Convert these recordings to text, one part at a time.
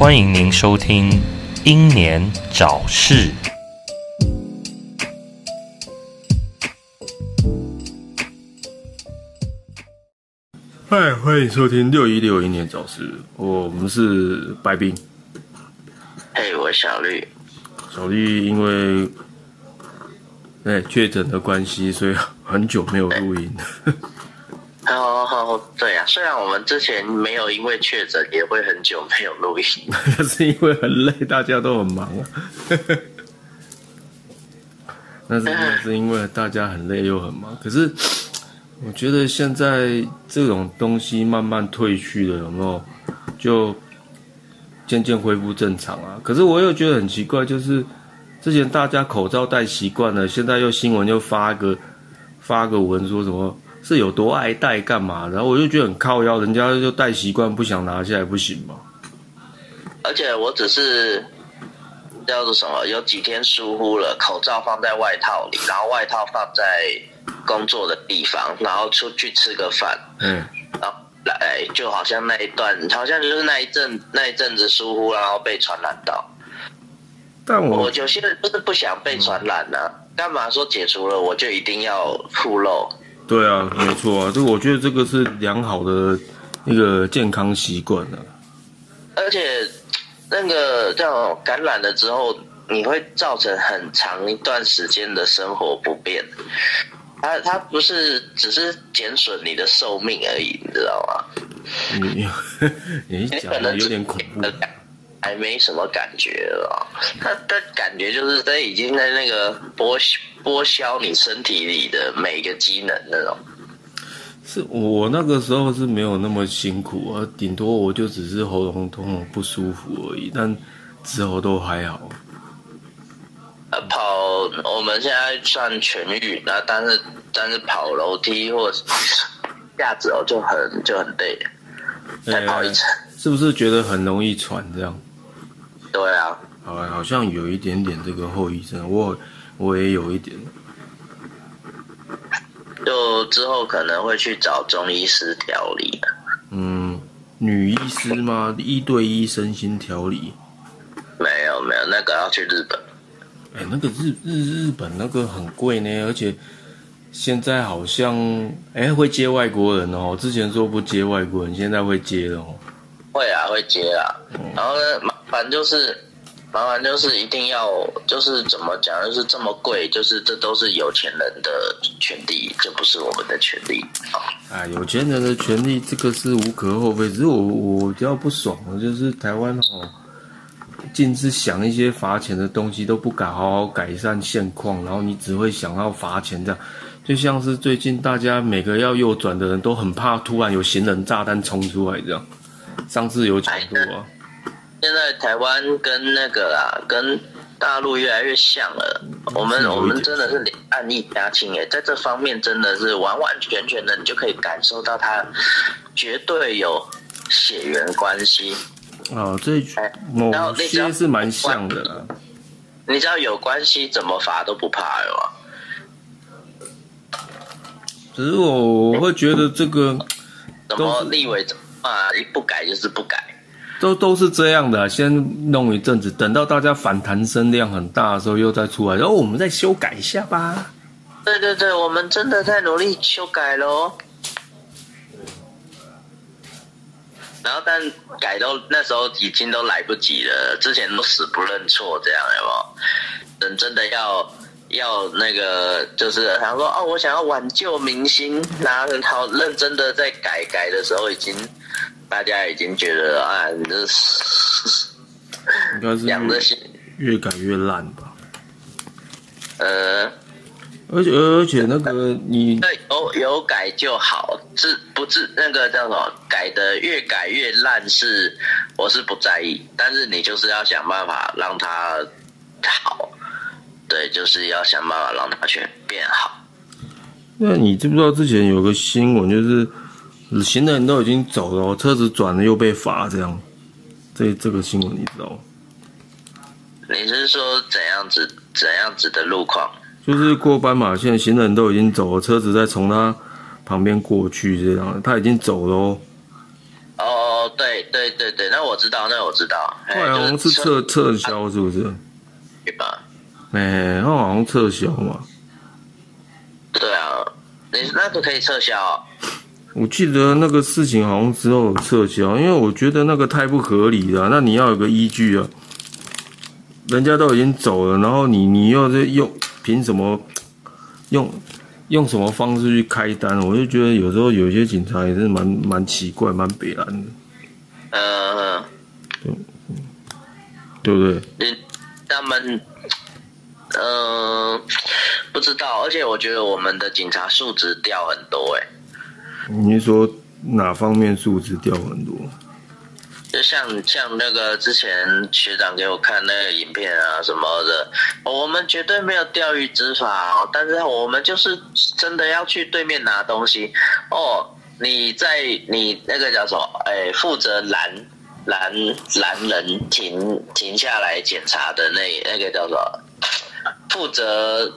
欢迎您收听《英年早逝》。嗨，欢迎收听六一六英年早逝，我们是白冰。嘿，我小绿。小绿因为哎确诊的关系，所以很久没有录音。哦哦，对呀，虽然我们之前没有因为确诊，也会很久没有录音，那 是因为很累，大家都很忙 啊。那是那是因为大家很累又很忙，可是我觉得现在这种东西慢慢退去了，有没有？就渐渐恢复正常啊。可是我又觉得很奇怪，就是之前大家口罩戴习惯了，现在又新闻又发个发个文说什么。是有多爱戴干嘛？然后我就觉得很靠腰，人家就戴习惯，不想拿下来不行吗？而且我只是叫做什么，有几天疏忽了，口罩放在外套里，然后外套放在工作的地方，然后出去吃个饭，嗯，然后来就好像那一段，好像就是那一阵那一阵子疏忽，然后被传染到。但我有些人就是不想被传染啊，干嘛说解除了我就一定要铺露？对啊，没错啊，这我觉得这个是良好的一个健康习惯啊。而且那个这样感染了之后，你会造成很长一段时间的生活不便。它它不是只是减损你的寿命而已，你知道吗？你 你讲的有点恐怖。还没什么感觉了，他的感觉就是他已经在那个剥剥削你身体里的每一个机能那种。是我那个时候是没有那么辛苦啊，顶多我就只是喉咙痛不舒服而已，但之后都还好。呃，跑我们现在算痊愈，那但是但是跑楼梯或架子哦就很就很累，再跑一层，是不是觉得很容易喘这样？对啊，好，好像有一点点这个后遗症，我我也有一点。就之后可能会去找中医师调理。嗯，女医师吗？一对一身心调理？没有没有，那个要去日本。哎，那个日日日本那个很贵呢，而且现在好像哎会接外国人哦，之前说不接外国人，现在会接了哦。会啊，会接啊，然后呢？麻烦就是，麻烦就是一定要，就是怎么讲，就是这么贵，就是这都是有钱人的权利，这不是我们的权利啊。有钱人的权利，这个是无可厚非。只是我我比较不爽的，就是台湾哦，尽是想一些罚钱的东西，都不敢好好改善现况，然后你只会想要罚钱这样。就像是最近大家每个要右转的人都很怕，突然有行人炸弹冲出来这样。上次有讲过啊。现在台湾跟那个啊，跟大陆越来越像了。我们我们真的是两岸一家亲诶，在这方面真的是完完全全的，你就可以感受到他绝对有血缘关系。哦，这某些是蛮像的。你知道有关系怎么罚都不怕哟。只是我我会觉得这个，怎么立委啊，一不改就是不改。都都是这样的，先弄一阵子，等到大家反弹声量很大的时候，又再出来，然后我们再修改一下吧。对对对，我们真的在努力修改喽。然后，但改到那时候已经都来不及了，之前都死不认错，这样有没有？等真的要要那个，就是他说哦，我想要挽救明星，然后好认真的在改改的时候，已经。大家已经觉得啊，你这是应该是养的越改越烂吧？呃，而且而且那个你有有改就好，是不是那个叫什么？改的越改越烂是我是不在意，但是你就是要想办法让它好，对，就是要想办法让它全变好。那你知不知道之前有个新闻就是？行人都已经走了，车子转了又被罚，这样，这这个新闻你知道吗？你是说怎样子怎样子的路况？就是过斑马线，行人都已经走了，车子在从他旁边过去，这样他已经走了哦。哦，对对对对，那我知道，那我知道。后来好像是撤撤销，是不是？对吧？哎，他好像撤销嘛。对啊，你那个可以撤销。我记得那个事情好像之后撤销，因为我觉得那个太不合理了。那你要有个依据啊，人家都已经走了，然后你你又在用凭什么用用什么方式去开单？我就觉得有时候有些警察也是蛮蛮奇怪、蛮北蓝的。嗯，对，对不对？嗯，他们，嗯，不知道，而且我觉得我们的警察素质掉很多，哎。你说哪方面素质掉很多？就像像那个之前学长给我看那个影片啊什么的，我们绝对没有钓鱼执法，哦但是我们就是真的要去对面拿东西。哦，你在你那个叫什么？哎，负责拦拦拦人停停下来检查的那那个叫做负责。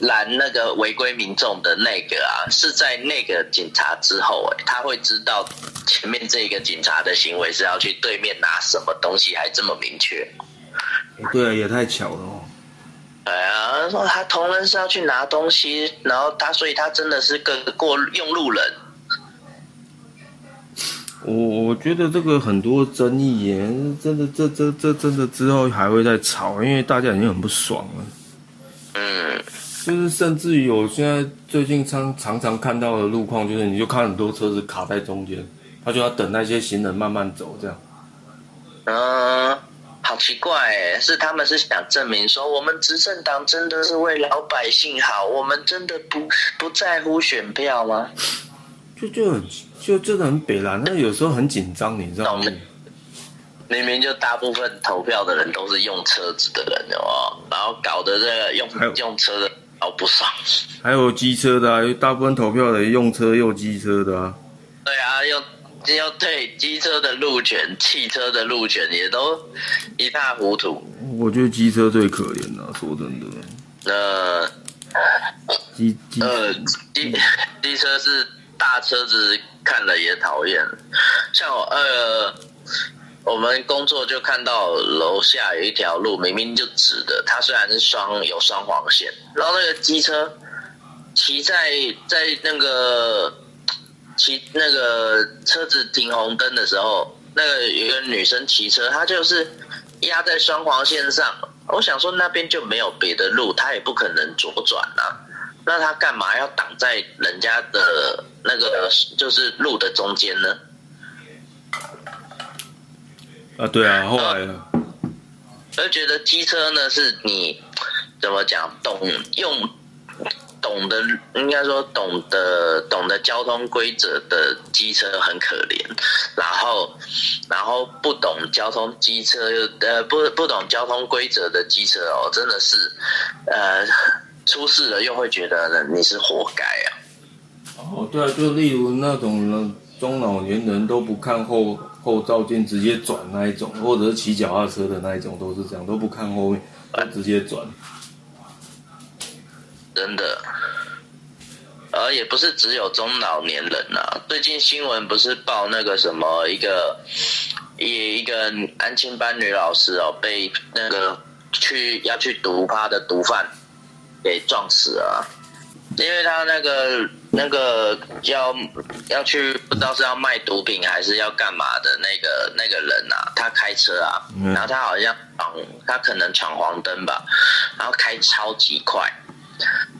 拦那个违规民众的那个啊，是在那个警察之后，哎，他会知道前面这个警察的行为是要去对面拿什么东西，还这么明确。对啊，也太巧了哦。对啊，说他同仁是要去拿东西，然后他，所以他真的是个过用路人。我我觉得这个很多争议耶，真的，这这这真的之后还会再吵，因为大家已经很不爽了。嗯。就是甚至于我现在最近常常常看到的路况，就是你就看很多车子卡在中间，他就要等那些行人慢慢走，这样。嗯，好奇怪哎，是他们是想证明说我们执政党真的是为老百姓好，我们真的不不在乎选票吗？就就很就真的很北蓝，那有时候很紧张，你知道吗？明明就大部分投票的人都是用车子的人哦，然后搞得这个用用车的。好不爽，还有机车的啊，大部分投票的用车又机车的啊。对啊，又又对机车的路权、汽车的路权也都一塌糊涂。我觉得机车最可怜了，说真的。呃，机机呃机机车是大车子看了也讨厌，像我呃。我们工作就看到楼下有一条路，明明就直的，它虽然是双有双黄线，然后那个机车骑在在那个骑那个车子停红灯的时候，那个有一个女生骑车，她就是压在双黄线上。我想说那边就没有别的路，她也不可能左转啊，那他干嘛要挡在人家的那个就是路的中间呢？啊，对啊，后来，我就觉得机车呢，是你怎么讲，懂用懂得，应该说懂得懂得交通规则的机车很可怜，然后然后不懂交通机车又呃不不懂交通规则的机车哦，真的是呃出事了又会觉得你是活该啊。哦，对啊，就例如那种中老年人都不看后。后照镜直接转那一种，或者是骑脚踏车的那一种，都是这样，都不看后面，直接转。真的，而也不是只有中老年人啊。最近新闻不是报那个什么一个一一个安亲班女老师哦，被那个去要去毒趴的毒贩给撞死了，因为他那个。那个要要去不知道是要卖毒品还是要干嘛的那个那个人啊，他开车啊，然后他好像闯，他可能闯黄灯吧，然后开超级快。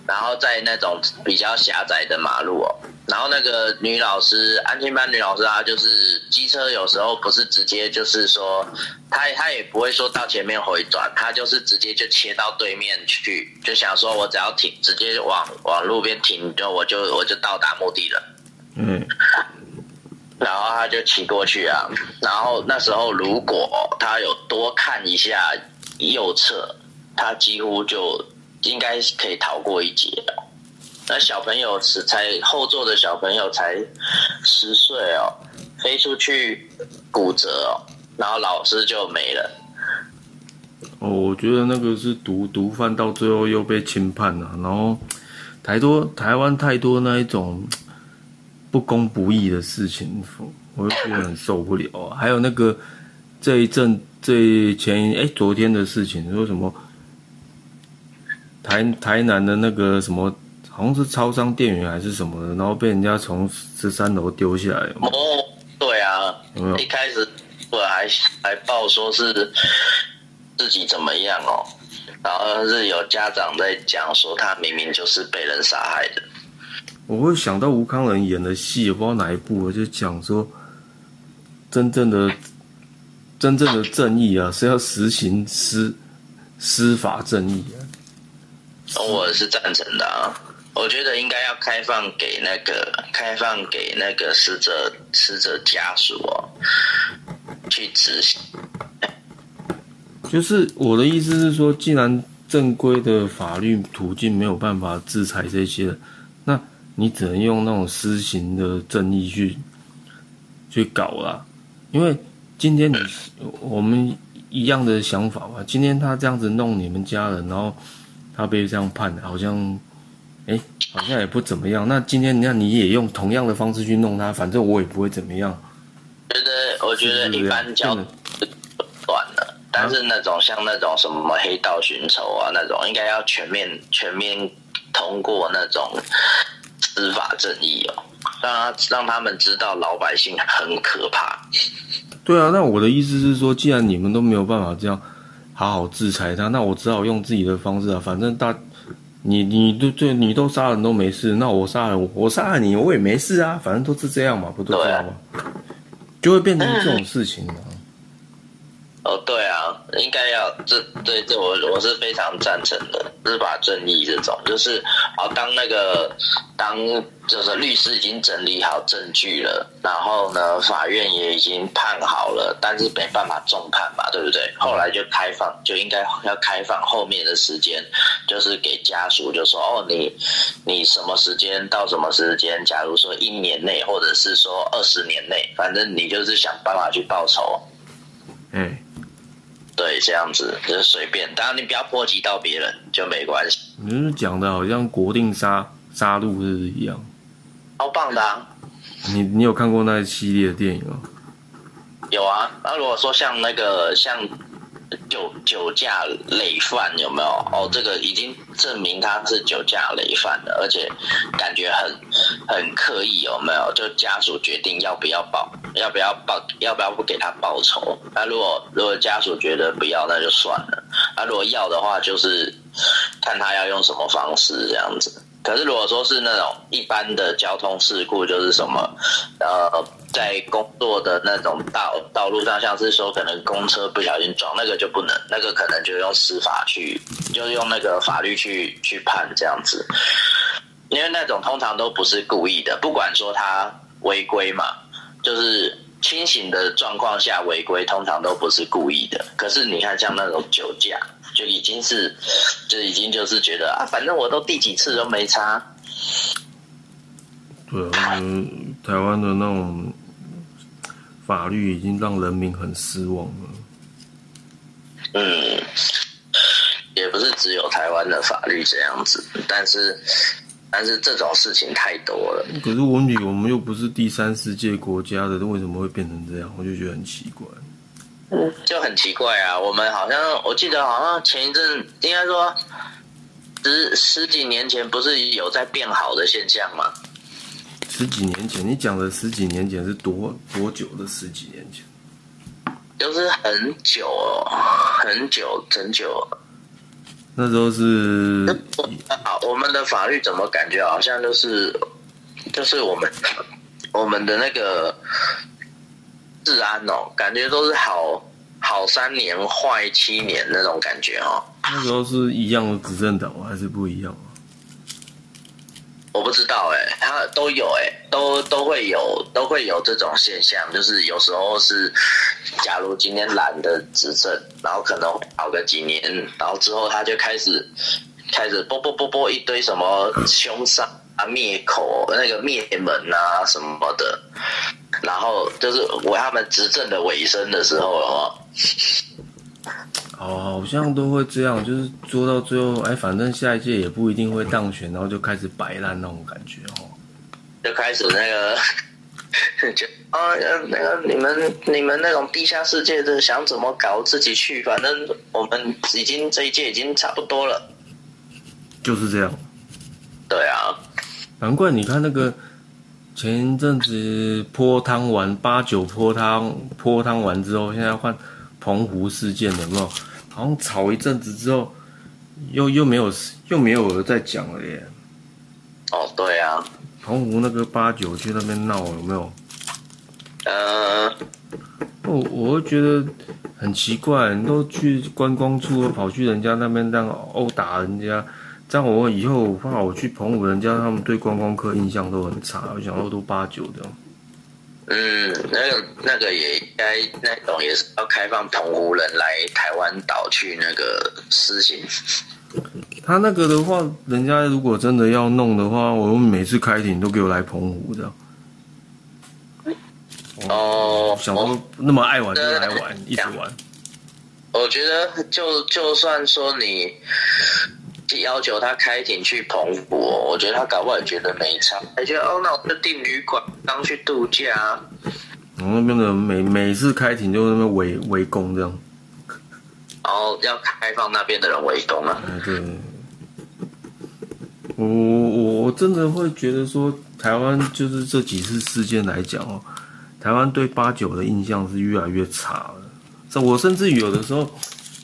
然后在那种比较狭窄的马路哦，然后那个女老师，安全班女老师啊，就是机车有时候不是直接就是说，她她也不会说到前面回转，她就是直接就切到对面去，就想说我只要停，直接往往路边停，就我就我就到达目的了。嗯，然后他就骑过去啊，然后那时候如果他有多看一下右侧，他几乎就。应该是可以逃过一劫的。那小朋友是才后座的小朋友才十岁哦，飞出去骨折哦，然后老师就没了。哦，我觉得那个是毒毒贩，到最后又被轻判了。然后太多台湾太多那一种不公不义的事情，我就觉得很受不了啊。还有那个这一阵这前哎昨天的事情，说什么台台南的那个什么，好像是超商店员还是什么的，然后被人家从十三楼丢下来。哦，对啊，有没有一开始我还还报说是自己怎么样哦，然后是有家长在讲说他明明就是被人杀害的。我会想到吴康仁演的戏，我不知道哪一部，我就讲说，真正的真正的正义啊，是要实行司司法正义啊。我是赞成的啊，我觉得应该要开放给那个开放给那个死者死者家属哦去执行。就是我的意思是说，既然正规的法律途径没有办法制裁这些，那你只能用那种私刑的正义去去搞啦。因为今天你我们一样的想法吧，今天他这样子弄你们家人，然后他被这样判，好像哎好像也不怎么样。那今天那你也用同样的方式去弄他，反正我也不会怎么样。觉得我觉得一般叫短了，但是那种像那种什么黑道寻仇啊那种，应该要全面全面通过那种司法正义哦，让他让他们知道老百姓很可怕。对啊，那我的意思是说，既然你们都没有办法这样好好制裁他，那我只好用自己的方式啊。反正大，你你都对你都杀人都没事，那我杀人我杀了你我也没事啊，反正都是这样嘛，不都这样吗？就会变成这种事情嘛。哦，对啊，应该要这对这我我是非常赞成的，司法正义这种，就是好当那个当就是律师已经整理好证据了，然后呢，法院也已经判好了，但是没办法重判嘛，对不对？后来就开放，就应该要开放后面的时间，就是给家属就说哦，你你什么时间到什么时间，假如说一年内，或者是说二十年内，反正你就是想办法去报仇。嗯、对，这样子就是随便，当然你不要波及到别人就没关系。你是讲的好像国定杀杀戮日一样。超棒的啊，你你有看过那一系列的电影吗？有啊。那如果说像那个像酒酒驾累犯有没有？哦，这个已经证明他是酒驾累犯了，而且感觉很很刻意有没有？就家属决定要不要报，要不要报，要不要不给他报仇？那如果如果家属觉得不要，那就算了。那如果要的话，就是看他要用什么方式这样子。可是如果说是那种一般的交通事故，就是什么，呃，在工作的那种道道路上，像是说可能公车不小心撞，那个就不能，那个可能就用司法去，就用那个法律去去判这样子，因为那种通常都不是故意的，不管说他违规嘛，就是清醒的状况下违规，通常都不是故意的。可是你看像那种酒驾，就已经是，就已经就是觉得啊，反正我都第几次都没差。对啊，嗯，台湾的那种法律已经让人民很失望了。嗯，也不是只有台湾的法律这样子，但是但是这种事情太多了。可是问题，我们又不是第三世界国家的，为什么会变成这样？我就觉得很奇怪。就很奇怪啊，我们好像我记得好像前一阵应该说十十几年前不是有在变好的现象吗？十几年前，你讲的十几年前是多多久的十几年前？就是很久哦，很久很久。那时候是好，我们的法律怎么感觉好像就是就是我们我们的那个治安哦，感觉都是好好三年坏七年那种感觉哦。那时候是一样的执政党吗？还是不一样啊？我不知道哎、他都有哎、都都会有都会有这种现象，就是有时候是，假如今天懒得执政，然后可能熬个几年，然后之后他就开始开始啵啵啵啵一堆什么凶杀啊、灭口、那个灭门啊什么的，然后就是我他们执政的尾声的时候了哦，好像都会这样，就是做到最后，哎，反正下一届也不一定会当选，然后就开始摆烂那种感觉哦。就开始那个，就啊，那个你们你们那种地下世界的想怎么搞自己去，反正我们已经这一届已经差不多了。就是这样。对啊，难怪你看那个前一阵子泼汤完八九泼汤泼汤完之后，现在换澎湖事件了，有没有？好像吵一阵子之后，又又没有又没有人再讲了耶。哦，对啊，澎湖那个八九去那边闹有没有？呃，我我会觉得很奇怪，你都去观光处，跑去人家那边当殴打人家，这样我以后怕我去澎湖，人家他们对观光客印象都很差，我想说都八九的。嗯，那个那个也应该那种也是要开放澎湖人来台湾岛去那个施行。他那个的话，人家如果真的要弄的话，我们每次开庭都给我来澎湖的。哦，想说那么爱玩就来玩，一直玩。我觉得就就算说你要求他开庭去澎湖，我觉得他搞不好也觉得没差，他觉得哦，那我就订旅馆当去度假。我那边的每每次开庭就那边围围攻这样，然后要开放那边的人围攻啊。嗯，对。我我我真的会觉得说，台湾就是这几次事件来讲哦，台湾对八九的印象是越来越差了。这我甚至有的时候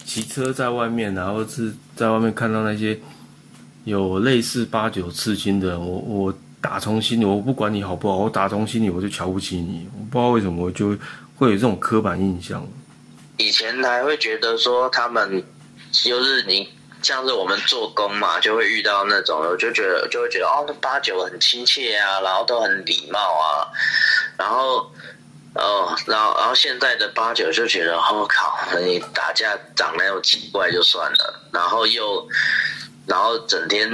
骑车在外面，然后是在外面看到那些有类似八九刺青的，我我打从心里，我不管你好不好，我打从心里我就瞧不起你。我不知道为什么，我就会有这种刻板印象。以前还会觉得说他们就是你像是我们做工嘛，就会遇到那种，我就觉得就会觉得哦，那八九很亲切啊，然后都很礼貌啊，然后哦，然后然后现在的八九就觉得，我、靠，你打架长得又奇怪就算了，然后又然后整天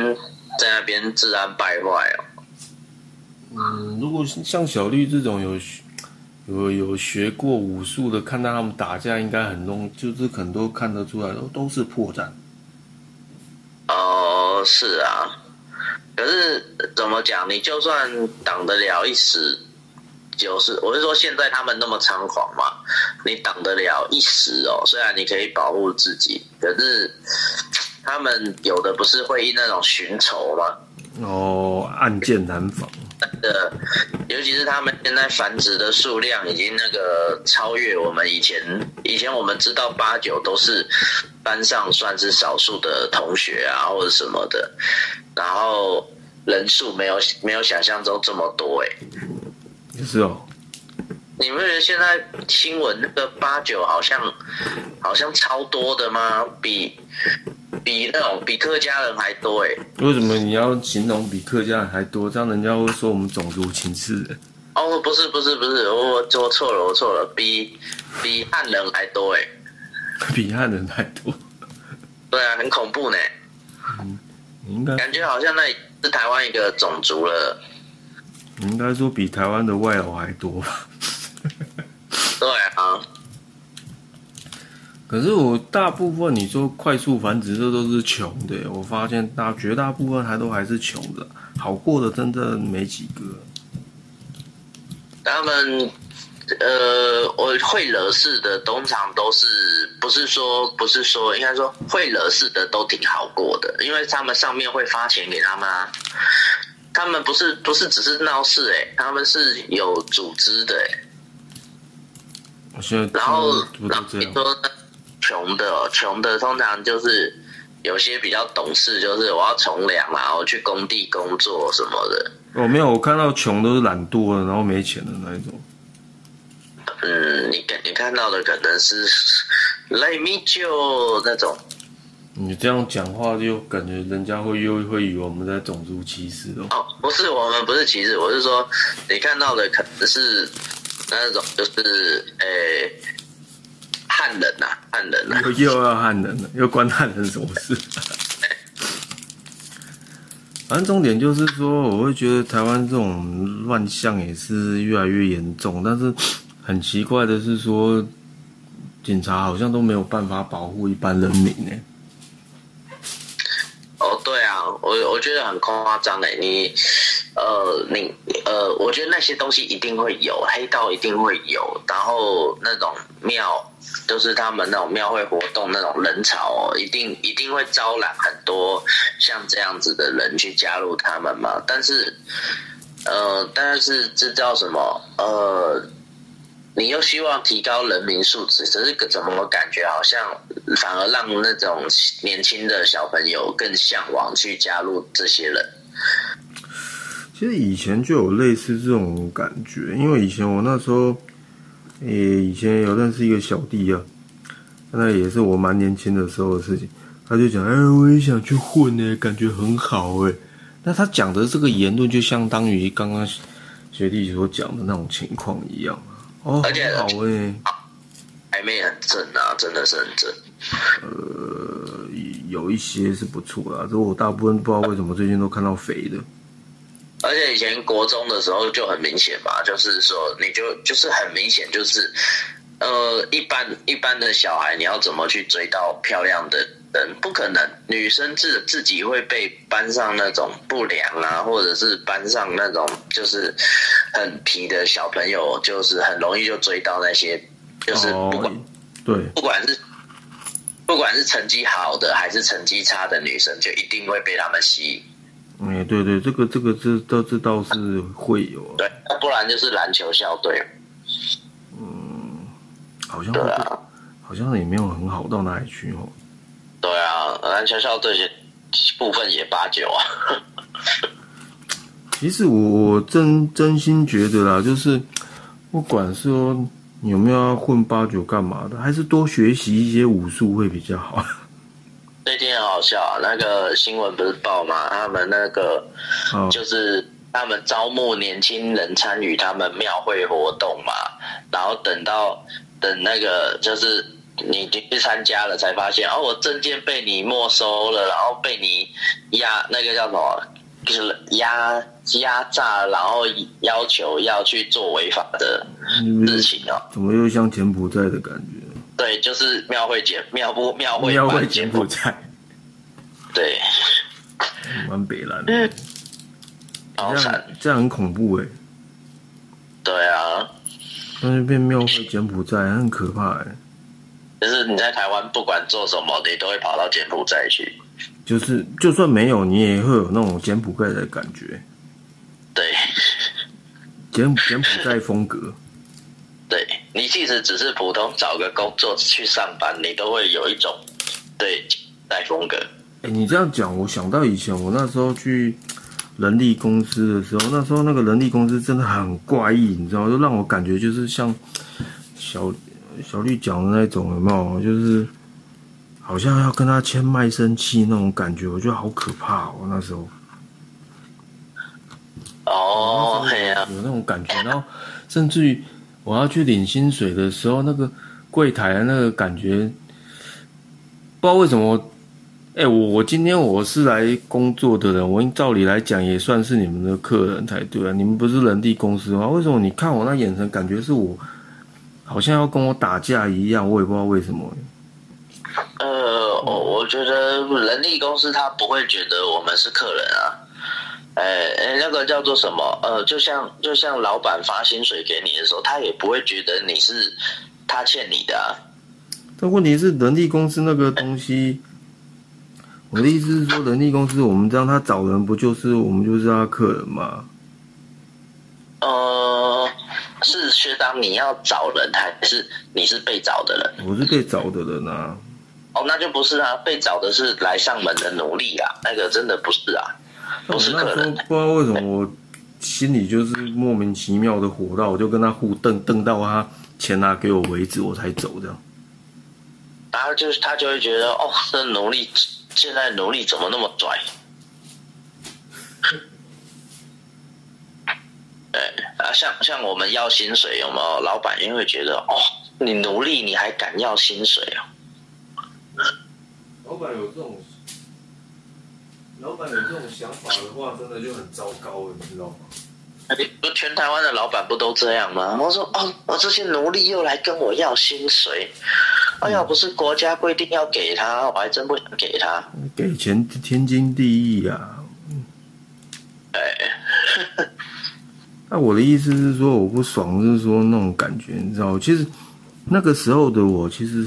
在那边治安败坏哦。嗯，如果像小绿这种有有有学过武术的，看到他们打架，应该很容，就是很多看得出来，都都是破绽。哦，是啊，可是怎么讲？你就算挡得了一时，就是我是说，现在他们那么猖狂嘛，你挡得了一时哦。虽然你可以保护自己，可是他们有的不是会因那种寻仇吗？哦，暗箭难防。的，尤其是他们现在繁殖的数量已经那个超越我们以前。以前我们知道八九都是班上算是少数的同学啊，或者什么的，然后人数没有没有想象中这么多哎。也是哦。你们觉得现在新闻那个八九好像好像超多的吗？比比那种比客家人还多哎。为什么你要形容比客家人还多？这样人家会说我们种族歧视。哦，不是不是不是，我我错了我错了，比比汉人还多哎。比汉人还多。对啊，很恐怖呢。嗯，应该感觉好像那是台湾一个种族了。应该说比台湾的外劳还多吧。对啊，可是我大部分你说快速繁殖，这都是穷的。我发现大绝大部分还都还是穷的，好过的真的没几个。他们呃，我会惹事的，通常都是不是说不是说，应该说会惹事的都挺好过的，因为他们上面会发钱给他们啊。他们不是不是只是闹事哎，他们是有组织的哎。然后，然后你说穷的，穷的通常就是有些比较懂事，就是我要从良啊，我去工地工作什么的。哦，没有，我看到穷都是懒惰的，然后没钱的那一种。嗯，你看你看到的可能是 “Let me do” 那种。你这样讲话就感觉人家会又会以为我们在种族歧视哦。哦，不是，我们不是歧视，我是说你看到的可能是。那种就是诶，汉人呐，汉人呐，又又要汉人了，又关汉人什么事？反正重点就是说，我会觉得台湾这种乱象也是越来越严重。但是很奇怪的是说，警察好像都没有办法保护一般人民呢。哦，对啊，我我觉得很夸张诶，你，呃，你呃，我觉得那些东西一定会有，黑道一定会有，然后那种庙，就是他们那种庙会活动那种人潮，一定一定会招揽很多像这样子的人去加入他们嘛。但是，呃，但是这叫什么？呃。你又希望提高人民素质，只是怎么感觉好像反而让那种年轻的小朋友更向往去加入这些人？其实以前就有类似这种感觉，因为以前我那时候，诶，以前有认识一个小弟啊，那也是我蛮年轻的时候的事情，他就讲，哎，我也想去混呢，感觉很好哎。那他讲的这个言论，就相当于刚刚学弟所讲的那种情况一样。哦，而且好诶，还没很正啊，真的是很正。呃，有一些是不错啦，这我大部分不知道为什么最近都看到肥的。而且以前国中的时候就很明显嘛，就是说你就就是很明显就是，呃，一般一般的小孩你要怎么去追到漂亮的？人不可能，女生自自己会被班上那种不良啊，或者是班上那种就是很皮的小朋友，就是很容易就追到那些，就是不管对，不管是不管是成绩好的还是成绩差的女生，就一定会被他们吸引。哎，对对，这个这个这倒这倒是会有。对，不然就是篮球校队。嗯，好像对啊，好像也没有很好到哪里去哦。对啊，篮球校这些部分也八九啊。其实我我真真心觉得啦，就是不管说有没有要混八九干嘛的，还是多学习一些武术会比较好。最近很好笑啊，那个新闻不是报吗？他们那个就是他们招募年轻人参与他们庙会活动嘛，然后等到等那个就是。你去参加了才发现，哦，我证件被你没收了，然后被你压那个叫什么，就是压压榨，然后要求要去做违法的事情哦。怎么又像柬埔寨的感觉？对，就是庙会柬庙不庙会庙会柬埔寨。对，蛮北蓝。嗯，这样这样很恐怖哎。对啊。那就变庙会柬埔寨，很可怕哎。就是你在台湾不管做什么，你都会跑到柬埔寨去。就是就算没有，你也会有那种柬埔寨的感觉。对，柬柬埔寨风格。对你即使只是普通找个工作去上班，你都会有一种对带风格。哎，你这样讲，我想到以前我那时候去人力公司的时候，那时候那个人力公司真的很怪异，你知道，就让我感觉就是像小。小绿讲的那种有没有？就是好像要跟他签卖身契那种感觉，我觉得好可怕哦。那时候哦，有那种感觉。然后甚至于我要去领薪水的时候，那个柜台的那个感觉，不知道为什么。哎，我我今天我是来工作的人，我照理来讲也算是你们的客人才对啊。你们不是人力公司吗？为什么你看我那眼神，感觉是我？好像要跟我打架一样，我也不知道为什么。呃，我我觉得人力公司他不会觉得我们是客人啊。哎哎，那个叫做什么？呃，就像就像老板发薪水给你的时候，他也不会觉得你是他欠你的。啊。但问题是，人力公司那个东西，我的意思是说，人力公司我们这样他找人，不就是我们就是他客人吗？呃。是学长，你要找人还是你是被找的人？我是被找的人啊。哦，那就不是啊，被找的是来上门的奴隶啊，那个真的不是啊，不是客人。不知道为什么我心里就是莫名其妙的火到，我就跟他互瞪，瞪到他钱拿给我为止，我才走这样。然后就是他就会觉得，哦，这奴隶现在奴隶怎么那么拽？对啊，像像我们要薪水有没有？老板因为觉得哦，你努力你还敢要薪水啊？老板有这种，老板有这种想法的话，真的就很糟糕了，你知道吗？不，全台湾的老板不都这样吗？我说哦，我这些奴隶又来跟我要薪水，哎呀，不是国家规定要给他，我还真不想给他。给钱天经地义啊。哎，那我的意思是说，我不爽，就是说那种感觉，你知道？其实那个时候的我，其实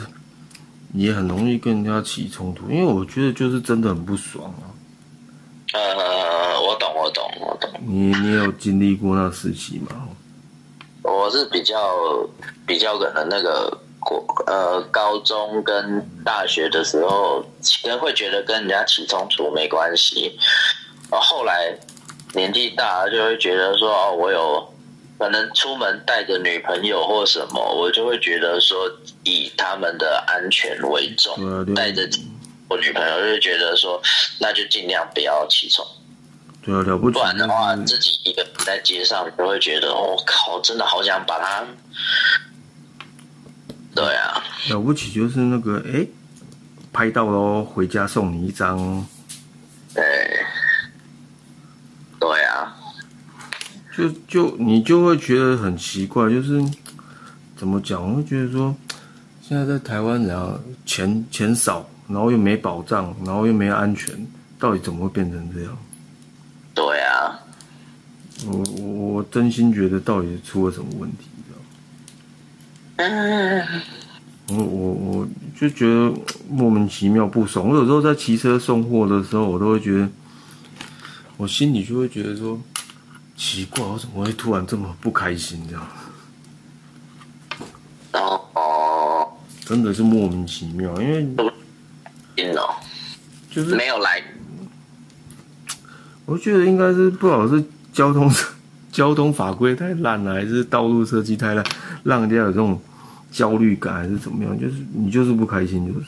也很容易跟人家起冲突，因为我觉得就是真的很不爽啊。呃，我懂，我懂，我懂。你你有经历过那时期吗？我是比较比较可能那个国呃高中跟大学的时候，可能会觉得跟人家起冲突没关系，哦，后来年纪大了就会觉得说哦，我有可能出门带着女朋友或什么，我就会觉得说以他们的安全为重，带着我女朋友就会觉得说那就尽量不要起床。对啊，了不起不然的话，自己一个人在街上，就会觉得，我、靠，真的好想把他。对啊，了不起就是那个哎，拍到喽，回家送你一张，对，对啊，就就你就会觉得很奇怪，就是怎么讲？我会觉得说，现在在台湾，然后钱钱少，然后又没保障，然后又没安全，到底怎么会变成这样？对啊，我我我真心觉得到底是出了什么问题？嗯，我我我就觉得莫名其妙不爽。我有时候在骑车送货的时候，我都会觉得，我心里就会觉得说，奇怪，我怎么会突然这么不开心这样？哦，真的是莫名其妙，因为晕哦，就是没有来，我觉得应该是不好是交通 交通法规太烂了，还是道路设计太烂，让人家有这种焦虑感，还是怎么样？就是你就是不开心，就是。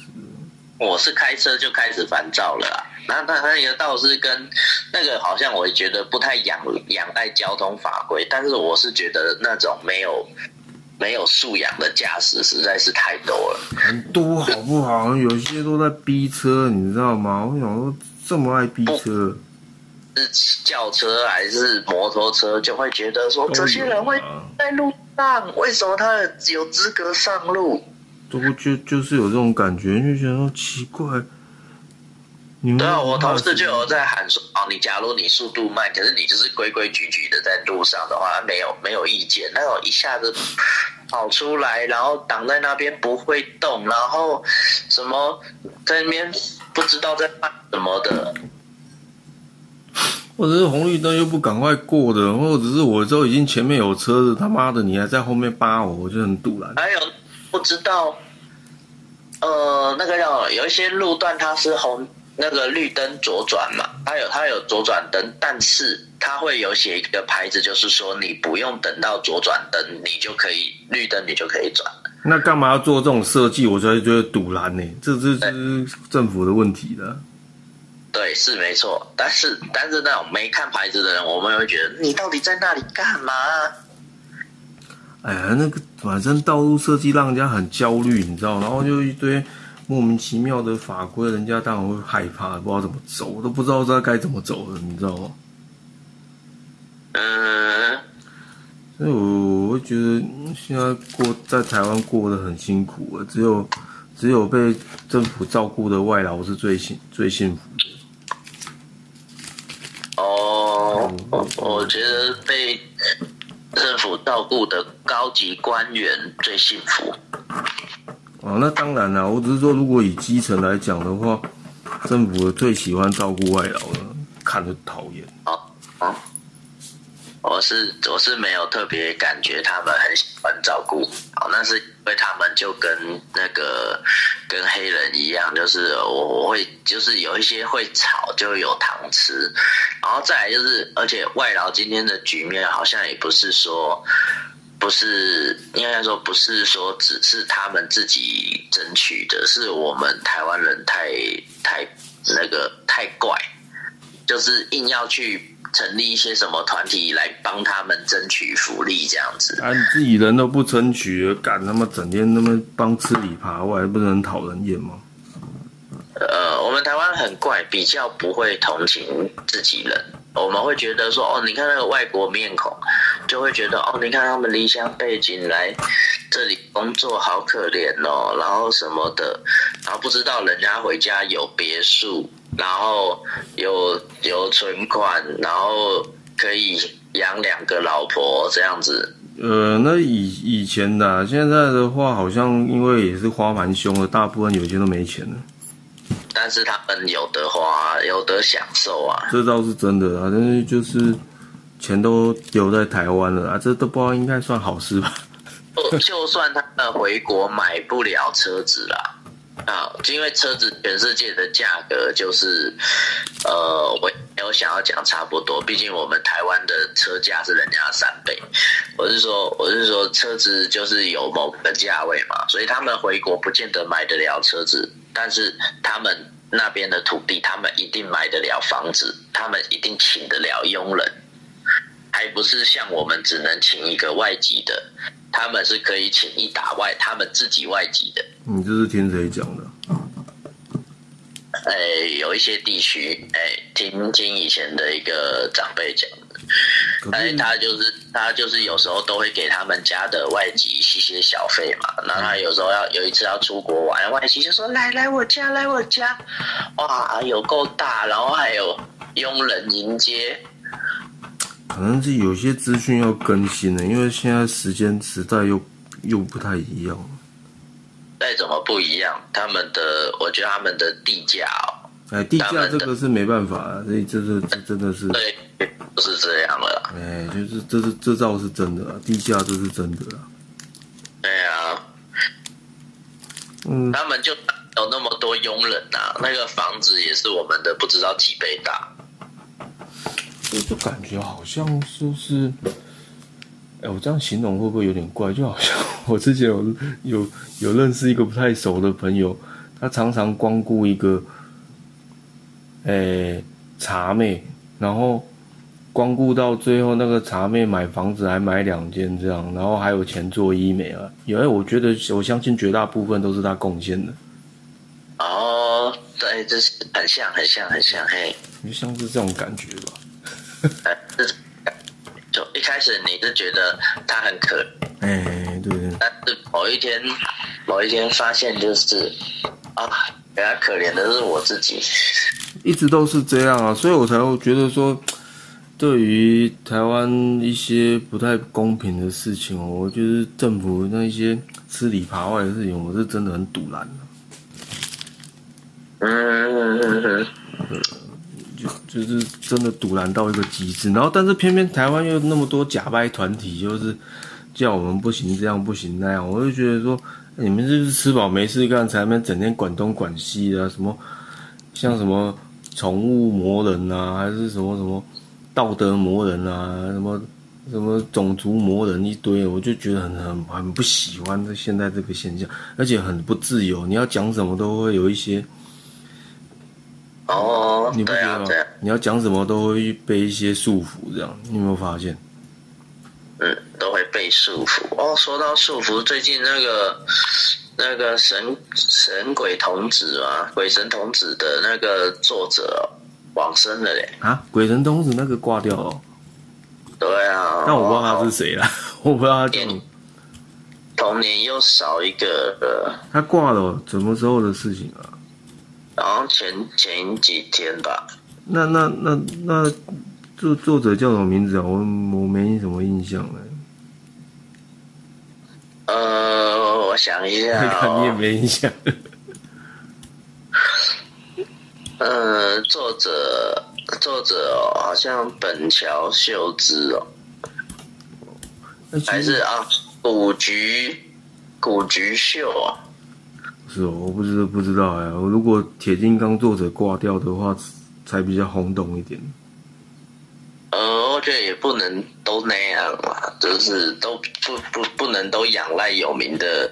我是开车就开始烦躁了啊。那那那个倒是跟那个好像我觉得不太仰仰赖交通法规，但是我是觉得那种没有没有素养的驾驶实在是太多了。很多好不好？有些都在逼车，你知道吗？我想说这么爱逼车，是轿车还是摩托车，就会觉得说这些人会在路上，为什么他有资格上路？都就就是有这种感觉，就觉得说奇怪。你们对啊，我同事就有在喊说，哦，你假如你速度慢，可是你就是规规矩矩的在路上的话，没有没有意见。那种一下子跑出来，然后挡在那边不会动，然后什么在那边不知道在干什么的，或者是红绿灯又不赶快过的，或者是我都已经前面有车子，他妈的你还在后面扒我，我就很堵了。还有不知道，呃，那个叫有一些路段它是红那个绿灯左转嘛，它有它有左转灯，但是它会有写一个牌子，就是说你不用等到左转灯，你就可以绿灯，你就可以转。那干嘛要做这种设计？我才觉得堵拦呢，这这这是政府的问题的。对，是没错，但是但是那种没看牌子的人，我们也会觉得你到底在那里干嘛？哎呀，那个反正道路设计让人家很焦虑，你知道，然后就一堆莫名其妙的法规，人家当然会害怕，不知道怎么走，我都不知道这该怎么走了，你知道吗？嗯，所以我我会觉得嗯现在过在台湾过得很辛苦啊，只有只有被政府照顾的外劳是最幸最幸福的。哦，我我觉得被政府照顾的高级官员最幸福。哦，那当然啦，我只是说，如果以基层来讲的话，政府最喜欢照顾外劳了，看着讨厌。哦哦，我是我是没有特别感觉他们很喜欢照顾，好，那是因为他们就跟那个跟黑人一样，就是我我会就是有一些会吵就有糖吃，然后再来就是，而且外劳今天的局面好像也不是说。不是，应该说不是说只是他们自己争取的，是我们台湾人太太那个太怪，就是硬要去成立一些什么团体来帮他们争取福利这样子。啊，你自己人都不争取，干他妈整天他妈帮吃里扒外，不是很讨人厌吗？呃，我们台湾很怪，比较不会同情自己人。我们会觉得说，哦，你看那个外国面孔，就会觉得，哦，你看他们离乡背景来这里工作，好可怜哦，然后什么的，然后不知道人家回家有别墅，然后有有存款，然后可以养两个老婆这样子。呃，那以以前的，现在的话，好像因为也是花蛮凶的，大部分有些都没钱了。但是他们有的花，有的享受啊。这倒是真的啊，但是就是钱都留在台湾了啊，这都不知道应该算好事吧？就算他们回国买不了车子啦，啊，因为车子全世界的价格就是，呃，我没有想要讲差不多，毕竟我们台湾的车价是人家三倍。我是说，我是说，车子就是有某个价位嘛，所以他们回国不见得买得了车子，但是他们那边的土地，他们一定买得了房子，他们一定请得了佣人，还不是像我们只能请一个外籍的。他们是可以请一打外，他们自己外籍的。你这是听谁讲的？哎，有一些地区，哎，听听以前的一个长辈讲的。哎，他就是他就是有时候都会给他们家的外籍一些小费嘛。那他有时候要有一次要出国玩，外籍就说来来我家来我家，哇，有够大，然后还有佣人迎接。可能是有些资讯要更新的，因为现在时间时代又又不太一样。再怎么不一样，他们的我觉得他们的地价哦，哎，地价这个是没办法，所以这是这真的是对，不是这样的。哎，就是这是这倒是真的，地价这是真的。对啊，嗯，他们就有那么多佣人呐，那个房子也是我们的不知道几倍大。就就感觉好像就是，哎，我这样形容会不会有点怪？就好像 我之前有有有认识一个不太熟的朋友，他常常光顾一个，哎，茶妹，然后光顾到最后，那个茶妹买房子还买两间这样，然后还有钱做医美啊。因为我觉得我相信绝大部分都是他贡献的。哦，对，这是很像，很像，很像，嘿，就像是这种感觉吧。就一开始你是觉得他很可，哎，对对。但是某一天，某一天发现就是啊，原来可怜的是我自己。一直都是这样啊，所以我才会觉得说，对于台湾一些不太公平的事情，我就是政府那一些吃里扒外的事情，我是真的很堵拦嗯嗯嗯嗯。就就是真的堵拦到一个极致，然后但是偏偏台湾又那么多假掰团体，就是叫我们不行这样不行那样，我就觉得说你们就是吃饱没事干，才能整天管东管西的，什么像什么宠物魔人啊，还是什么什么道德魔人啊，什么什么种族魔人一堆，我就觉得很很很不喜欢这现在这个现象，而且很不自由，你要讲什么都会有一些。哦，你不觉得吗？你要讲什么都会被一些束缚，这样你有没有发现？嗯，都会被束缚。哦，说到束缚，最近那个那个神神鬼童子嘛，鬼神童子的那个作者往生了嘞。啊，鬼神童子那个挂掉了。对啊。那我不知道他是谁了，我不知道他叫。童年又少一个。呃他挂了，什么时候的事情啊？然后前前几天吧。那那那那作作者叫什么名字啊？我我没什么印象了。呃，我想一下。你也没印象。呃，作者作者哦，好像本桥秀之哦。还是啊，古菊古菊秀啊。是哦，我不知道不知道哎。如果铁金刚作者挂掉的话，才比较轰动一点。呃，我觉得也不能都那样嘛，就是都不不不能都仰赖有名的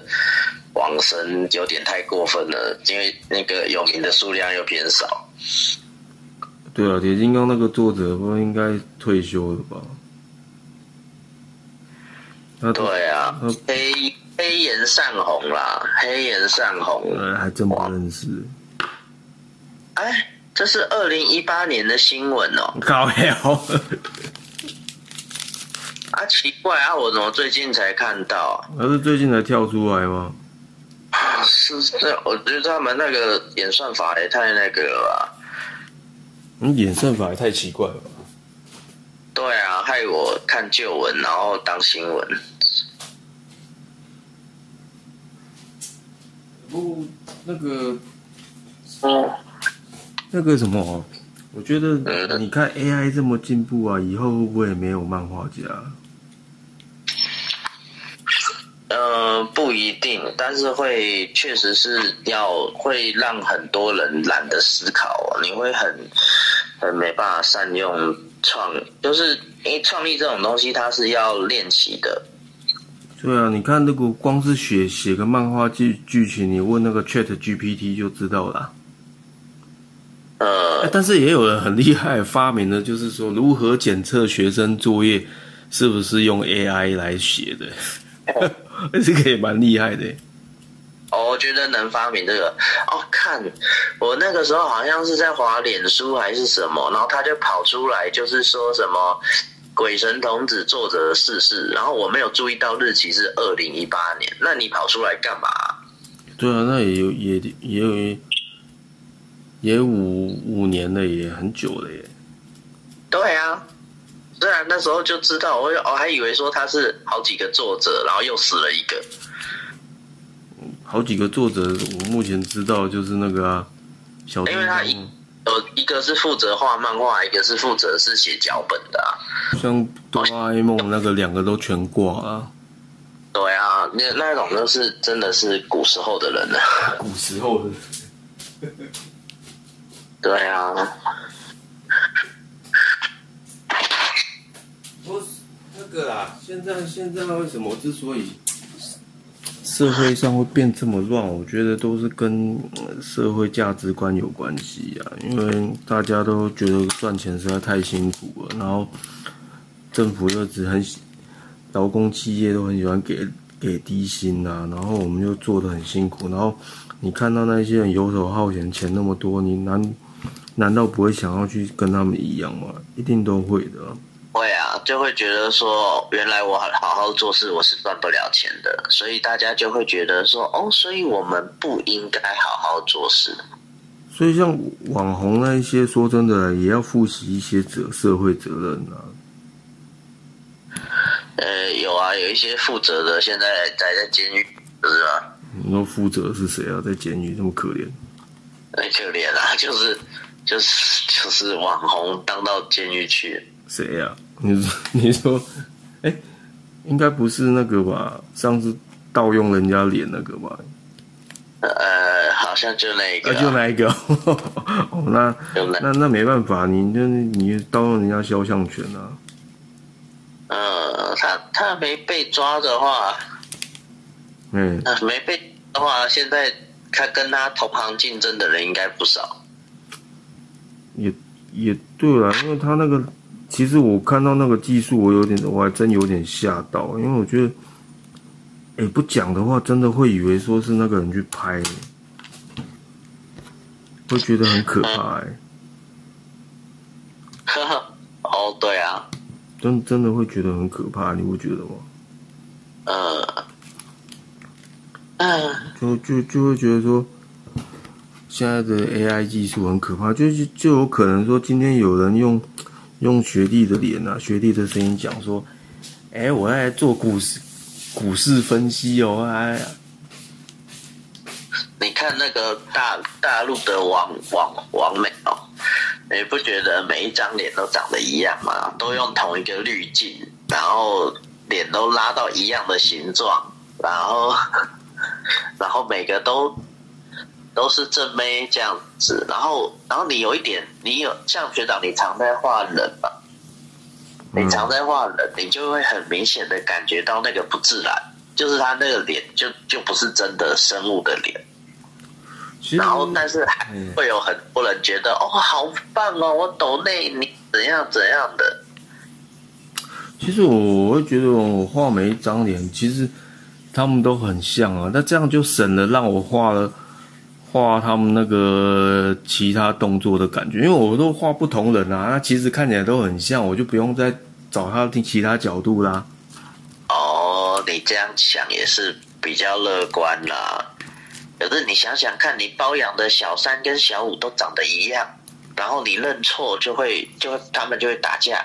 网神，有点太过分了。因为那个有名的数量又偏少。对啊，铁金刚那个作者不应该退休了吧？对啊，黑。黑岩上红啦，黑岩上红，呃，还真不认识。哎，这是二零一八年的新闻哦。搞笑。啊，奇怪啊，我怎么最近才看到？那是最近才跳出来吗？是这，我觉得他们那个演算法也太那个了吧。你演算法也太奇怪了吧？对啊，害我看旧闻，然后当新闻。不，那个，嗯，那个什么，我觉得你看 AI 这么进步啊，以后会不会没有漫画家？呃，不一定，但是会确实是要会让很多人懒得思考，你会很很没办法善用创，就是因为创意这种东西，它是要练习的。对啊，你看那个光是写写个漫画剧剧情，你问那个 Chat GPT 就知道了。呃，但是也有人很厉害，发明的就是说如何检测学生作业是不是用 AI 来写的。这个也蛮厉害的。哦，我觉得能发明这个哦，看我那个时候好像是在滑脸书还是什么，然后他就跑出来，就是说什么《鬼神童子》作者的逝世，然后我没有注意到日期是二零一八年，那你跑出来干嘛？对啊，那也有也也有也五五年了，也很久了耶。对啊。虽然那时候就知道，我我还以为说他是好几个作者，然后又死了一个。好几个作者，我目前知道就是那个啊，小因为他一有一个是负责画漫画，一个是负责是写脚本的。像哆啦 A 梦那个两个都全挂了。对啊，那那种都是真的是古时候的人了。古时候的。对啊。个啦，现在现在为什么之所以社会上会变这么乱？我觉得都是跟社会价值观有关系啊。因为大家都觉得赚钱实在太辛苦了，然后政府又只很劳工企业都很喜欢给给低薪啊，然后我们又做的很辛苦，然后你看到那些人游手好闲，钱那么多，你难难道不会想要去跟他们一样吗？一定都会的。会啊，就会觉得说，原来我好好做事，我是赚不了钱的，所以大家就会觉得说，哦，所以我们不应该好好做事。所以像网红那一些，说真的，也要负起一些责社会责任啊。呃，有啊，有一些负责的，现在待在监狱，是吧？你说负责是谁啊？在监狱这么可怜？很可怜啊，就是就是就是网红当到监狱去。谁呀？你说，你说，哎，应该不是那个吧？上次盗用人家脸那个吧？呃，好像就那一个，就那一个。哦，那那那没办法，你那你盗用人家肖像权啊？呃，他他没被抓的话，嗯，没被的话，现在他跟他同行竞争的人应该不少。也也对了，因为他那个。其实我看到那个技术，我有点，我还真有点吓到，因为我觉得，哎，不讲的话，真的会以为说是那个人去拍，会觉得很可怕，哎。呵呵，哦，对啊，真真的会觉得很可怕，你不觉得吗？呃，嗯，就就就会觉得说，现在的 AI 技术很可怕，就是就有可能说，今天有人用。用学弟的脸啊，学弟的声音讲说：“哎，我在做股市股市分析哦。”哎，你看那个大大陆的王王王美哦，你不觉得每一张脸都长得一样吗？都用同一个滤镜，然后脸都拉到一样的形状，然后然后每个都。都是正妹这样子，然后，然后你有一点，你有像学长，你常在画人嘛？你常在画人，你就会很明显的感觉到那个不自然，就是他那个脸就就不是真的生物的脸。然后，但是还会有很多人觉得哦，好棒哦，我懂那你怎样怎样的。其实我会觉得我画每一张脸，其实他们都很像啊，那这样就省了让我画了。画他们那个其他动作的感觉，因为我都画不同人啊，那其实看起来都很像，我就不用再找他其他角度啦。哦，你这样想也是比较乐观啦。可是你想想看，你包养的小三跟小五都长得一样，然后你认错就会就会他们就会打架，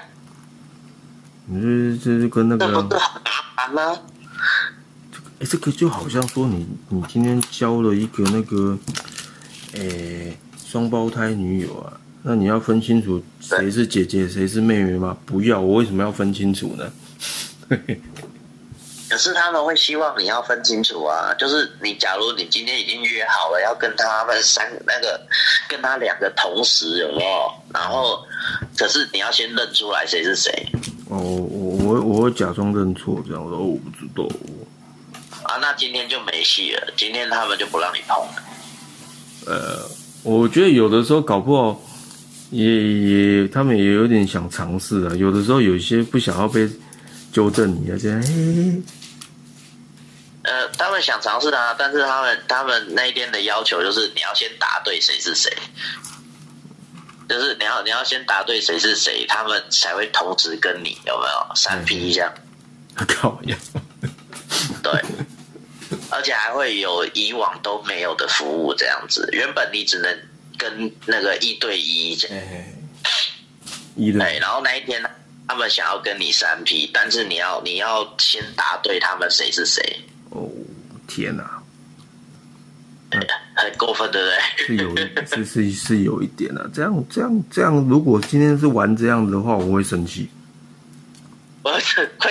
你这这就跟那这个不是很麻烦吗？哎，这个就好像说你你今天交了一个那个，诶双胞胎女友啊，那你要分清楚谁是姐姐谁是妹妹吗？不要，我为什么要分清楚呢？可是他们会希望你要分清楚啊，就是你假如你今天已经约好了要跟他们三那个跟他两个同时有没有？然后可是你要先认出来谁是谁哦，我我我会假装认错，这样我说哦我不知道。啊，那今天就没戏了，今天他们就不让你碰了。呃，我觉得有的时候搞不好也也他们也有点想尝试啊，有的时候有一些不想要被纠正你啊，这样呃，他们想尝试啊，但是他们他们那一天的要求就是你要先答对谁是谁，就是你要你要先答对谁是谁，他们才会同时跟你有没有三 P 这样？靠呀！对，而且还会有以往都没有的服务这样子。原本你只能跟那个一对一这样，哎，一的对，然后那一天他们想要跟你三 P，但是你要你要先答对他们谁是谁，哦，天哪、很过分，对不对？是有是是是有一点啊，这样这样这样，如果今天是玩这样子的话，我会生气。我为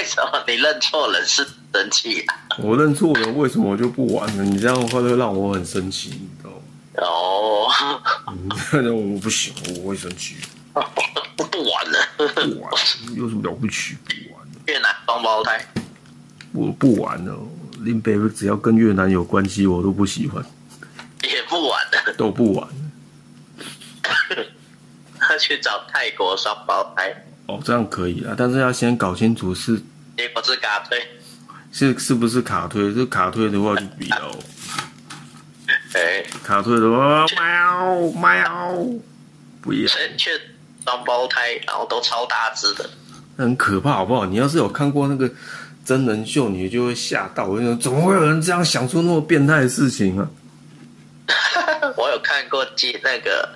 什么你认错人是生气啊？我认错人，为什么我就不玩了？你这样的话会让我很生气，你知道吗？哦，嗯，我不行，我会生气。不玩了。不玩，有什么了不起？不玩，越南双胞胎，我不玩了。林北只要跟越南有关系，我都不喜欢，也不玩了，都不玩了。他去找泰国双胞胎，哦，这样可以啊，但是要先搞清楚是结果是嘎推。是是不是卡推？是卡推的话就比哦，哎，卡推的话喵喵，不一样，正确双胞胎，然后都超大只的。很可怕，好不好？你要是有看过那个真人秀，你就会吓到。我就说，怎么会有人这样想出那么变态的事情啊？我有看过接那个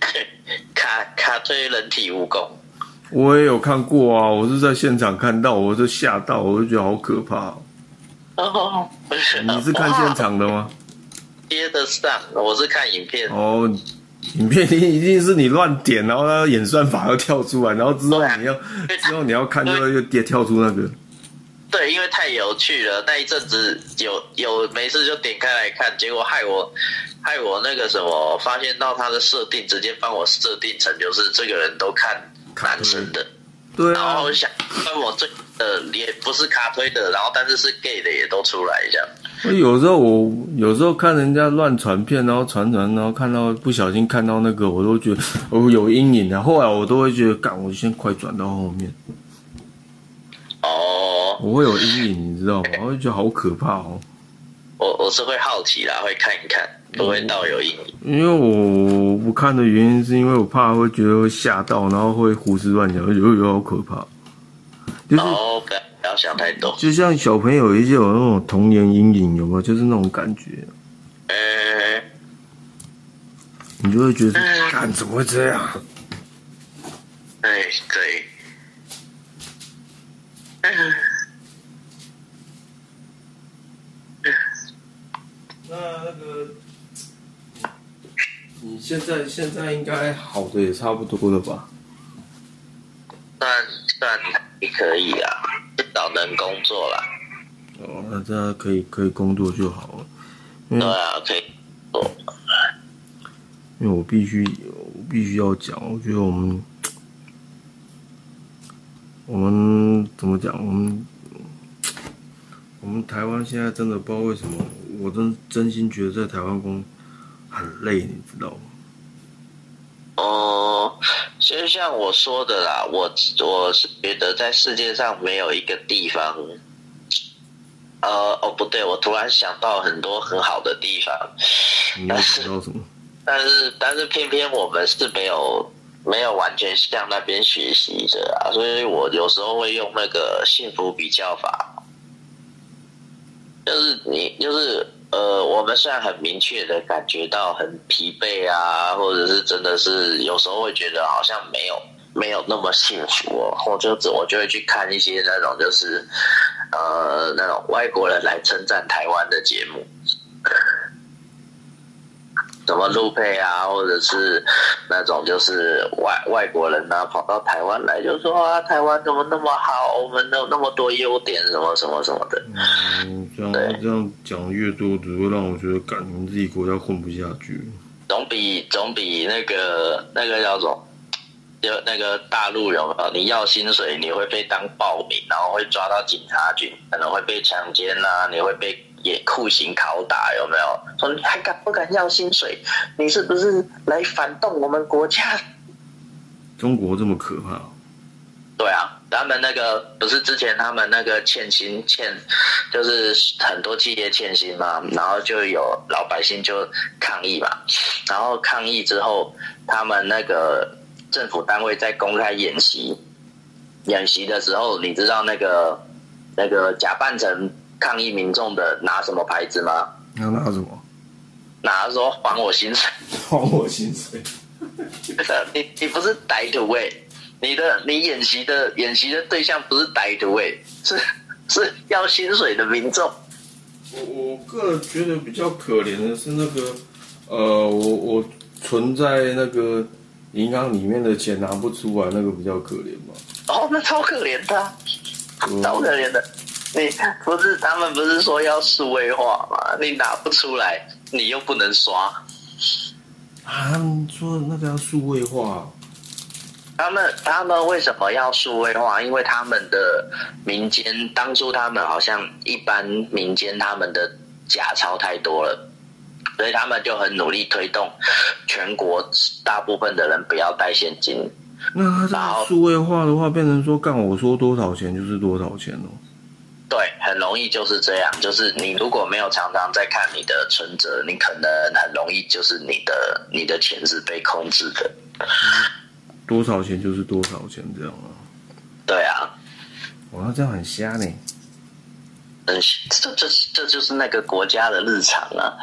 卡卡推人体蜈蚣，我也有看过啊，我是在现场看到，我就吓到，我就觉得好可怕哦、哦，你是看现场的吗？接得上？我是看影片。哦，影片一定是你乱点，然后它演算法要跳出来，然后之后你要之后你要看就会又跌跳出那个。对，因为太有趣了，那一阵子有有没事就点开来看，结果害我害我那个什么，发现到他的设定，直接帮我设定成就是这个人都看男生的，对啊然后，想跟我最呃也不是卡推的，然后但是是 gay 的也都出来这样。我有时候我有时候看人家乱传片，然后传传，然后看到不小心看到那个，我都觉得我有阴影的。后来我都会觉得，干，我先快转到后面，哦，我会有阴影，你知道吗？我会觉得好可怕哦。我我是会好奇啦，会看一看，不会到有阴影。因为我不看的原因，是因为我怕会觉得会吓到，然后会胡思乱想，有有好可怕。就是哦，不要不要想太多。就像小朋友一些有那种童年阴影，有没有？就是那种感觉，呃，你就会觉得，干怎么会这样？对对。嗯那那个，你现在现在应该好的也差不多了吧？算算还可以啊，至少能工作啦。哦，那这样可以可以工作就好了。对啊，可以做。因为我必须我必须要讲，我觉得我们我们怎么讲？我们我们台湾现在真的不知道为什么，我真真心觉得在台湾工很累，你知道吗？哦、其实像我说的啦，我我是觉得在世界上没有一个地方呃，哦，不对，我突然想到很多很好的地方？但是但是偏偏我们是没有没有完全向那边学习的啊，所以我有时候会用那个幸福比较法，就是你就是呃，我们虽然很明确的感觉到很疲惫啊，或者是真的是有时候会觉得好像没有没有那么幸福哦，我就我就会去看一些那种就是呃那种外国人来称赞台湾的节目。什么路配啊，或者是那种就是外外国人啊，跑到台湾来就说啊，台湾怎么那么好，我们有那么多优点，什么什么什么的。嗯，这样这样讲越多，只会让我觉得，感你们自己国家混不下去。总比总比那个那个叫做，就那个大陆有没有？你要薪水，你会被当暴民，然后会抓到警察局，可能会被强奸呐，你会被。也酷刑拷打有没有？说你还敢不敢要薪水？你是不是来反动我们国家？中国这么可怕？对啊，他们那个不是之前他们那个欠薪欠，就是很多企业欠薪嘛，然后就有老百姓就抗议嘛，然后抗议之后，他们那个政府单位在公开演习，演习的时候，你知道那个那个假扮成。抗议民众的拿什么牌子吗？要拿什么？拿说还我薪水，还我薪水。你你不是歹徒哎，你的你演习的演习的对象不是歹徒哎，是是要薪水的民众。我我个人觉得比较可怜的是那个呃，我我存在那个银行里面的钱拿不出来，那个比较可怜嘛。哦，那超可怜的，超可怜的。你不是他们不是说要数位化吗？你拿不出来，你又不能刷。他们说那个要数位化。他们他们为什么要数位化？因为他们的民间当初他们好像一般民间他们的假钞太多了，所以他们就很努力推动全国大部分的人不要带现金。那他数位化的话，变成说干我说多少钱就是多少钱哦。对，很容易就是这样。就是你如果没有常常在看你的存折，你可能很容易就是你的你的钱是被控制的。多少钱就是多少钱，这样啊？对啊。哇，这样很瞎呢。嗯，这这这就是那个国家的日常啊。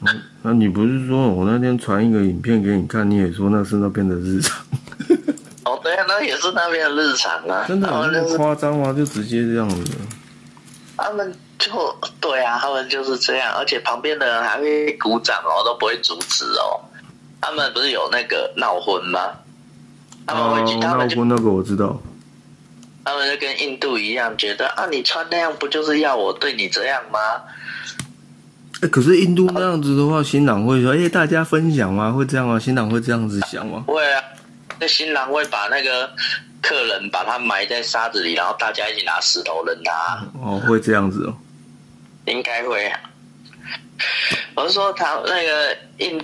嗯，那你不是说我那天传一个影片给你看，你也说那是那边的日常？哦，对啊，那也是那边的日常啊。真的那么夸张吗？就直接这样子？他们就对啊，他们就是这样，而且旁边的人还会鼓掌哦，都不会阻止哦。他们不是有那个闹婚吗？他们会去，他们闹婚那个我知道。他们就跟印度一样，觉得啊，你穿那样不就是要我对你这样吗？哎，可是印度那样子的话，新郎会说：“哎，大家分享吗？会这样吗？”新郎会这样子想吗？会啊。那新郎会把那个客人把他埋在沙子里，然后大家一起拿石头扔他。哦，会这样子哦。应该会。我是说，他那个印，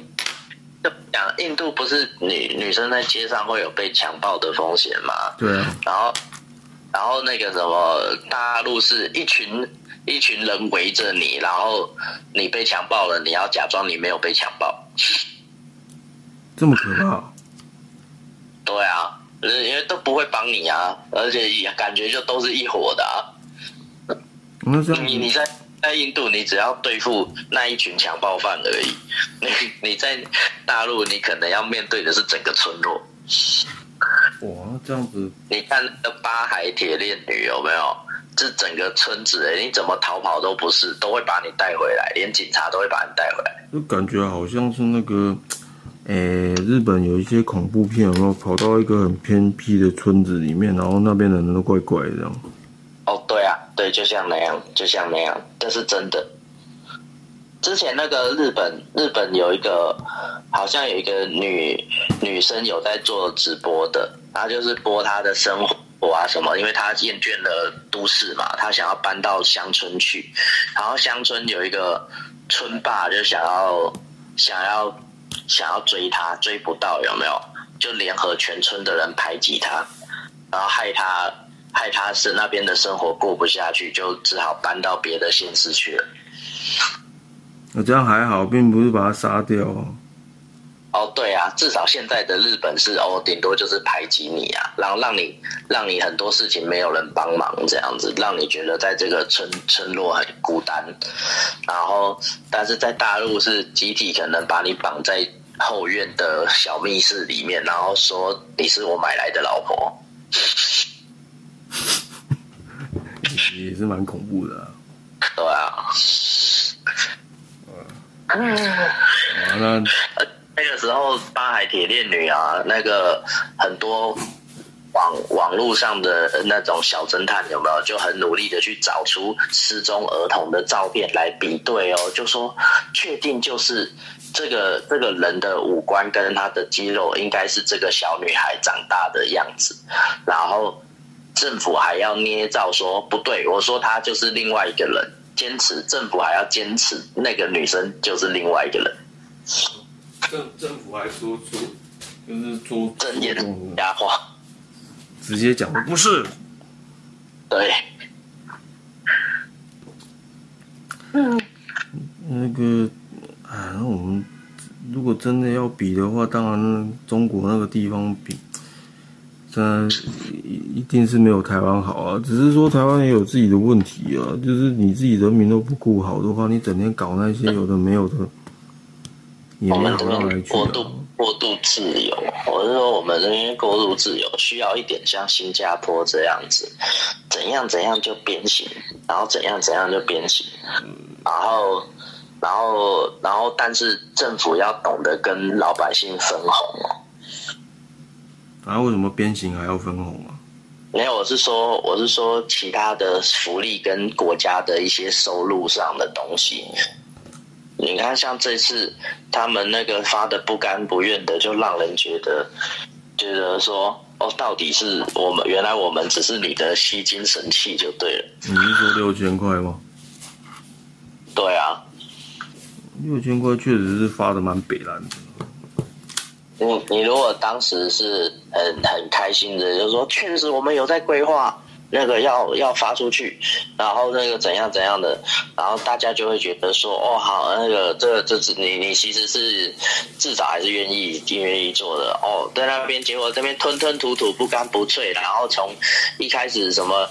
讲印度不是女女生在街上会有被强暴的风险吗？对啊。然后，然后那个什么大陆是一群一群人围着你，然后你被强暴了，你要假装你没有被强暴。这么可怕。对啊，因为都不会帮你啊，而且也感觉就都是一伙的啊。你你在在印度，你只要对付那一群强暴犯而已。你你在大陆，你可能要面对的是整个村落。哇，这样子！你看那个八海铁链女有没有？这整个村子，你怎么逃跑都不是，都会把你带回来，连警察都会把你带回来。就感觉好像是那个。诶，日本有一些恐怖片，然后跑到一个很偏僻的村子里面，然后那边的人都怪怪的。哦，对啊，对，就像那样，就像那样，这是真的。之前那个日本，日本有一个，好像有一个女女生有在做直播的，她就是播她的生活啊什么，因为她厌倦了都市嘛，她想要搬到乡村去，然后乡村有一个村霸就想要想要。想要追他，追不到，有没有？就联合全村的人排挤他，然后害他害他是那边的生活过不下去，就只好搬到别的县市去了。我这样还好，并不是把他杀掉。哦，对啊，至少现在的日本是哦，顶多就是排挤你啊，然后让你让你很多事情没有人帮忙这样子，让你觉得在这个村村落很孤单。然后，但是在大陆是集体可能把你绑在后院的小密室里面，然后说你是我买来的老婆。也是蛮恐怖的、啊。对啊，嗯，好，那呃，那个时候八海铁链女啊，那个很多网网络上的那种小侦探有没有，就很努力的去找出失踪儿童的照片来比对哦，就说确定就是这个这个人的五官跟他的肌肉应该是这个小女孩长大的样子，然后政府还要捏造说不对，我说她就是另外一个人，坚持政府还要坚持那个女生就是另外一个人。政政府还说出，就是做正言瞎话，直接讲不是。对，嗯那个，啊，那我们如果真的要比的话，当然中国那个地方比，真的一一定是没有台湾好啊。只是说台湾也有自己的问题啊，就是你自己人民都不顾好的话，你整天搞那些有的没有的，我们这。边过度过度自由，我是说我们这边过度自由，需要一点像新加坡这样子，怎样怎样就鞭刑，然后怎样怎样就鞭刑，然后然后然后，但是政府要懂得跟老百姓分红哦。啊，为什么鞭刑还要分红啊？没有，我是说，我是说其他的福利跟国家的一些收入上的东西。你看，像这次他们那个发的不甘不愿的，就让人觉得觉得说，哦，到底是我们原来我们只是你的吸金神器就对了。你是说六千块吗？对啊，六千块确实是发的蛮北蓝的。你你如果当时是很很开心的，就说确实我们有在规划那个要要发出去，然后那个怎样怎样的，然后大家就会觉得说哦好，那个这这是你你其实是至少还是愿意愿意做的哦，在那边结果这边吞吞吐吐不干不脆，然后从一开始什么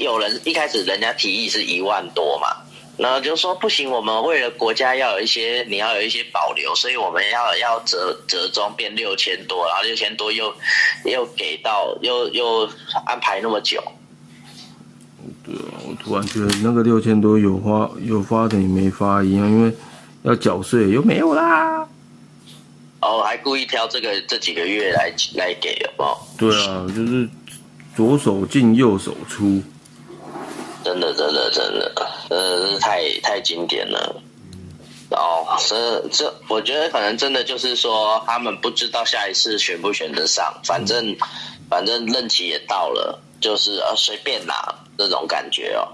有人一开始人家提议是一万多嘛。然后就说不行，我们为了国家要有一些，你要有一些保留，所以我们要要折折中变六千多，然后六千多又又给到又又安排那么久，啊，我突然觉得那个六千多有花有发等于没发一样，因为要缴税又没有啦。哦，还故意挑这个这几个月来来给，有没有？对啊，就是左手进右手出。真的，真的，真的，真的是太太经典了。哦，这这，我觉得可能真的就是说，他们不知道下一次选不选得上，反正反正任期也到了，就是呃随便拿这种感觉哦。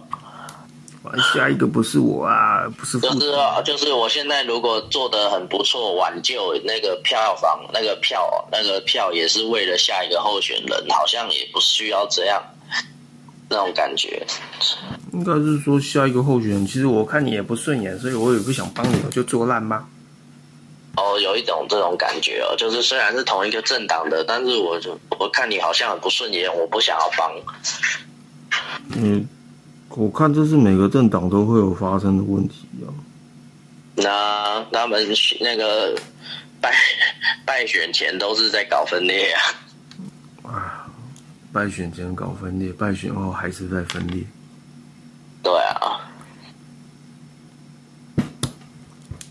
下一个不是我啊，不是副就是就是我现在如果做的很不错，挽救那个票房，那个票那个票也是为了下一个候选人，好像也不需要这样那种感觉。应该是说下一个候选人，其实我看你也不顺眼，所以我也不想帮你，我就做烂吗。哦，有一种这种感觉哦，就是虽然是同一个政党的，但是我就我看你好像很不顺眼，我不想要帮。嗯，我看这是每个政党都会有发生的问题啊。那他们那个败败选前都是在搞分裂啊。啊，败选前搞分裂，败选后还是在分裂。对啊，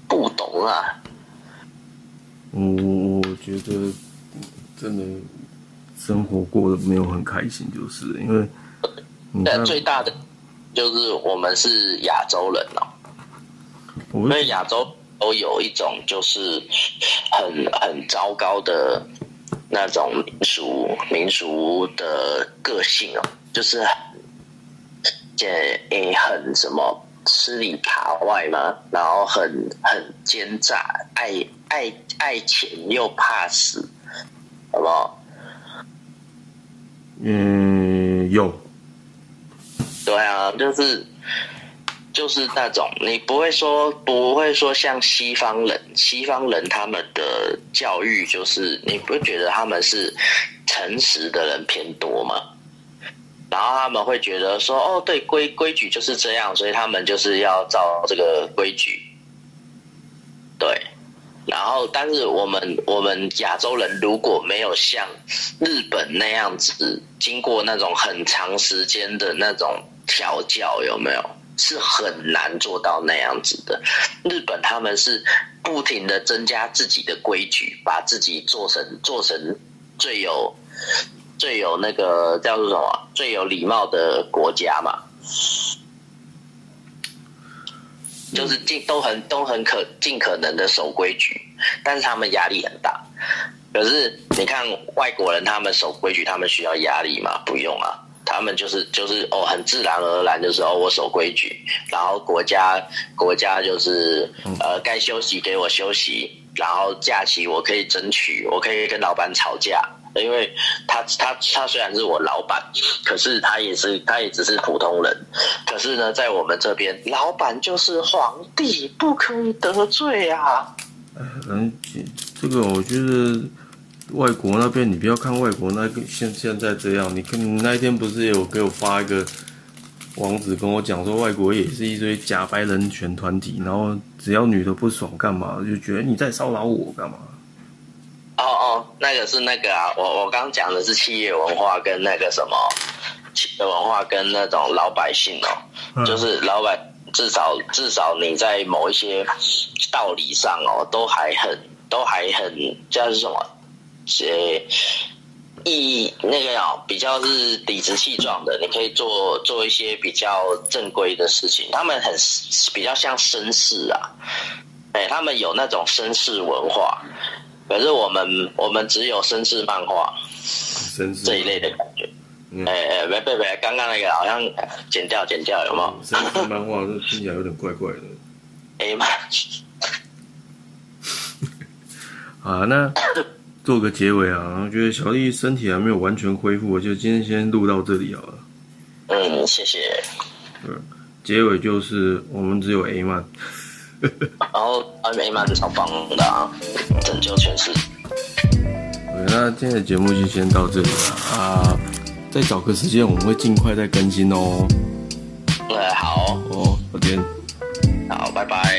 不懂啊。我我我觉得真的生活过得没有很开心，就是因为但最大的就是我们是亚洲人哦，我因为亚洲都有一种就是很很糟糕的那种民俗民俗的个性哦，就是这诶很什么吃里扒外嘛，然后很很奸诈，爱爱爱钱又怕死，好不好？嗯，用。对啊，就是就是那种你不会说不会说像西方人，西方人他们的教育就是你不觉得他们是诚实的人偏多吗？然后他们会觉得说哦，对规规矩就是这样，所以他们就是要照这个规矩。对，然后但是我们我们亚洲人如果没有像日本那样子，经过那种很长时间的那种调教，有没有？是很难做到那样子的。日本他们是不停的增加自己的规矩，把自己做成做成最有最有那个叫做什么最有礼貌的国家嘛。就是尽都很都很可尽可能的守规矩，但是他们压力很大。可是你看外国人，他们守规矩，他们需要压力吗？不用啊，他们就是就是哦，很自然而然就是哦，我守规矩，然后国家国家就是呃，该休息给我休息，然后假期我可以争取，我可以跟老板吵架。因为他他他虽然是我老板，可是他也是他也只是普通人。可是呢，在我们这边，老板就是皇帝，不可以得罪啊。嗯，这个我觉得外国那边，你不要看外国那个现现在这样，你看你那一天不是有给我发一个网址跟我讲说，外国也是一堆假白人权团体，然后只要女的不爽干嘛，就觉得你在骚扰我干嘛。哦哦，那个是那个啊，我我刚讲的是企业文化跟那个什么企业文化跟那种老百姓哦，就是老百至少至少你在某一些道理上哦，都还很都还很叫是什么，呃，意那个啊比较是理直气壮的，你可以做做一些比较正规的事情，他们很比较像绅士啊，哎，他们有那种绅士文化。可是我们我们只有绅士漫画，绅士这一类的感觉。哎哎，别别别，刚刚那个好像剪掉剪掉，有没有？绅士漫画这听起来有点怪怪的。哎妈！啊，那 做个结尾啊，我觉得小丽身体还没有完全恢复，我就今天先录到这里好了。嗯，谢谢。嗯，结尾就是我们只有 A 曼。然后阿美蛮超棒的啊，拯救全世界。那今天的节目就先到这里了啊，再找个时间我们会尽快再更新哦。对，好哦，再见。好，拜拜。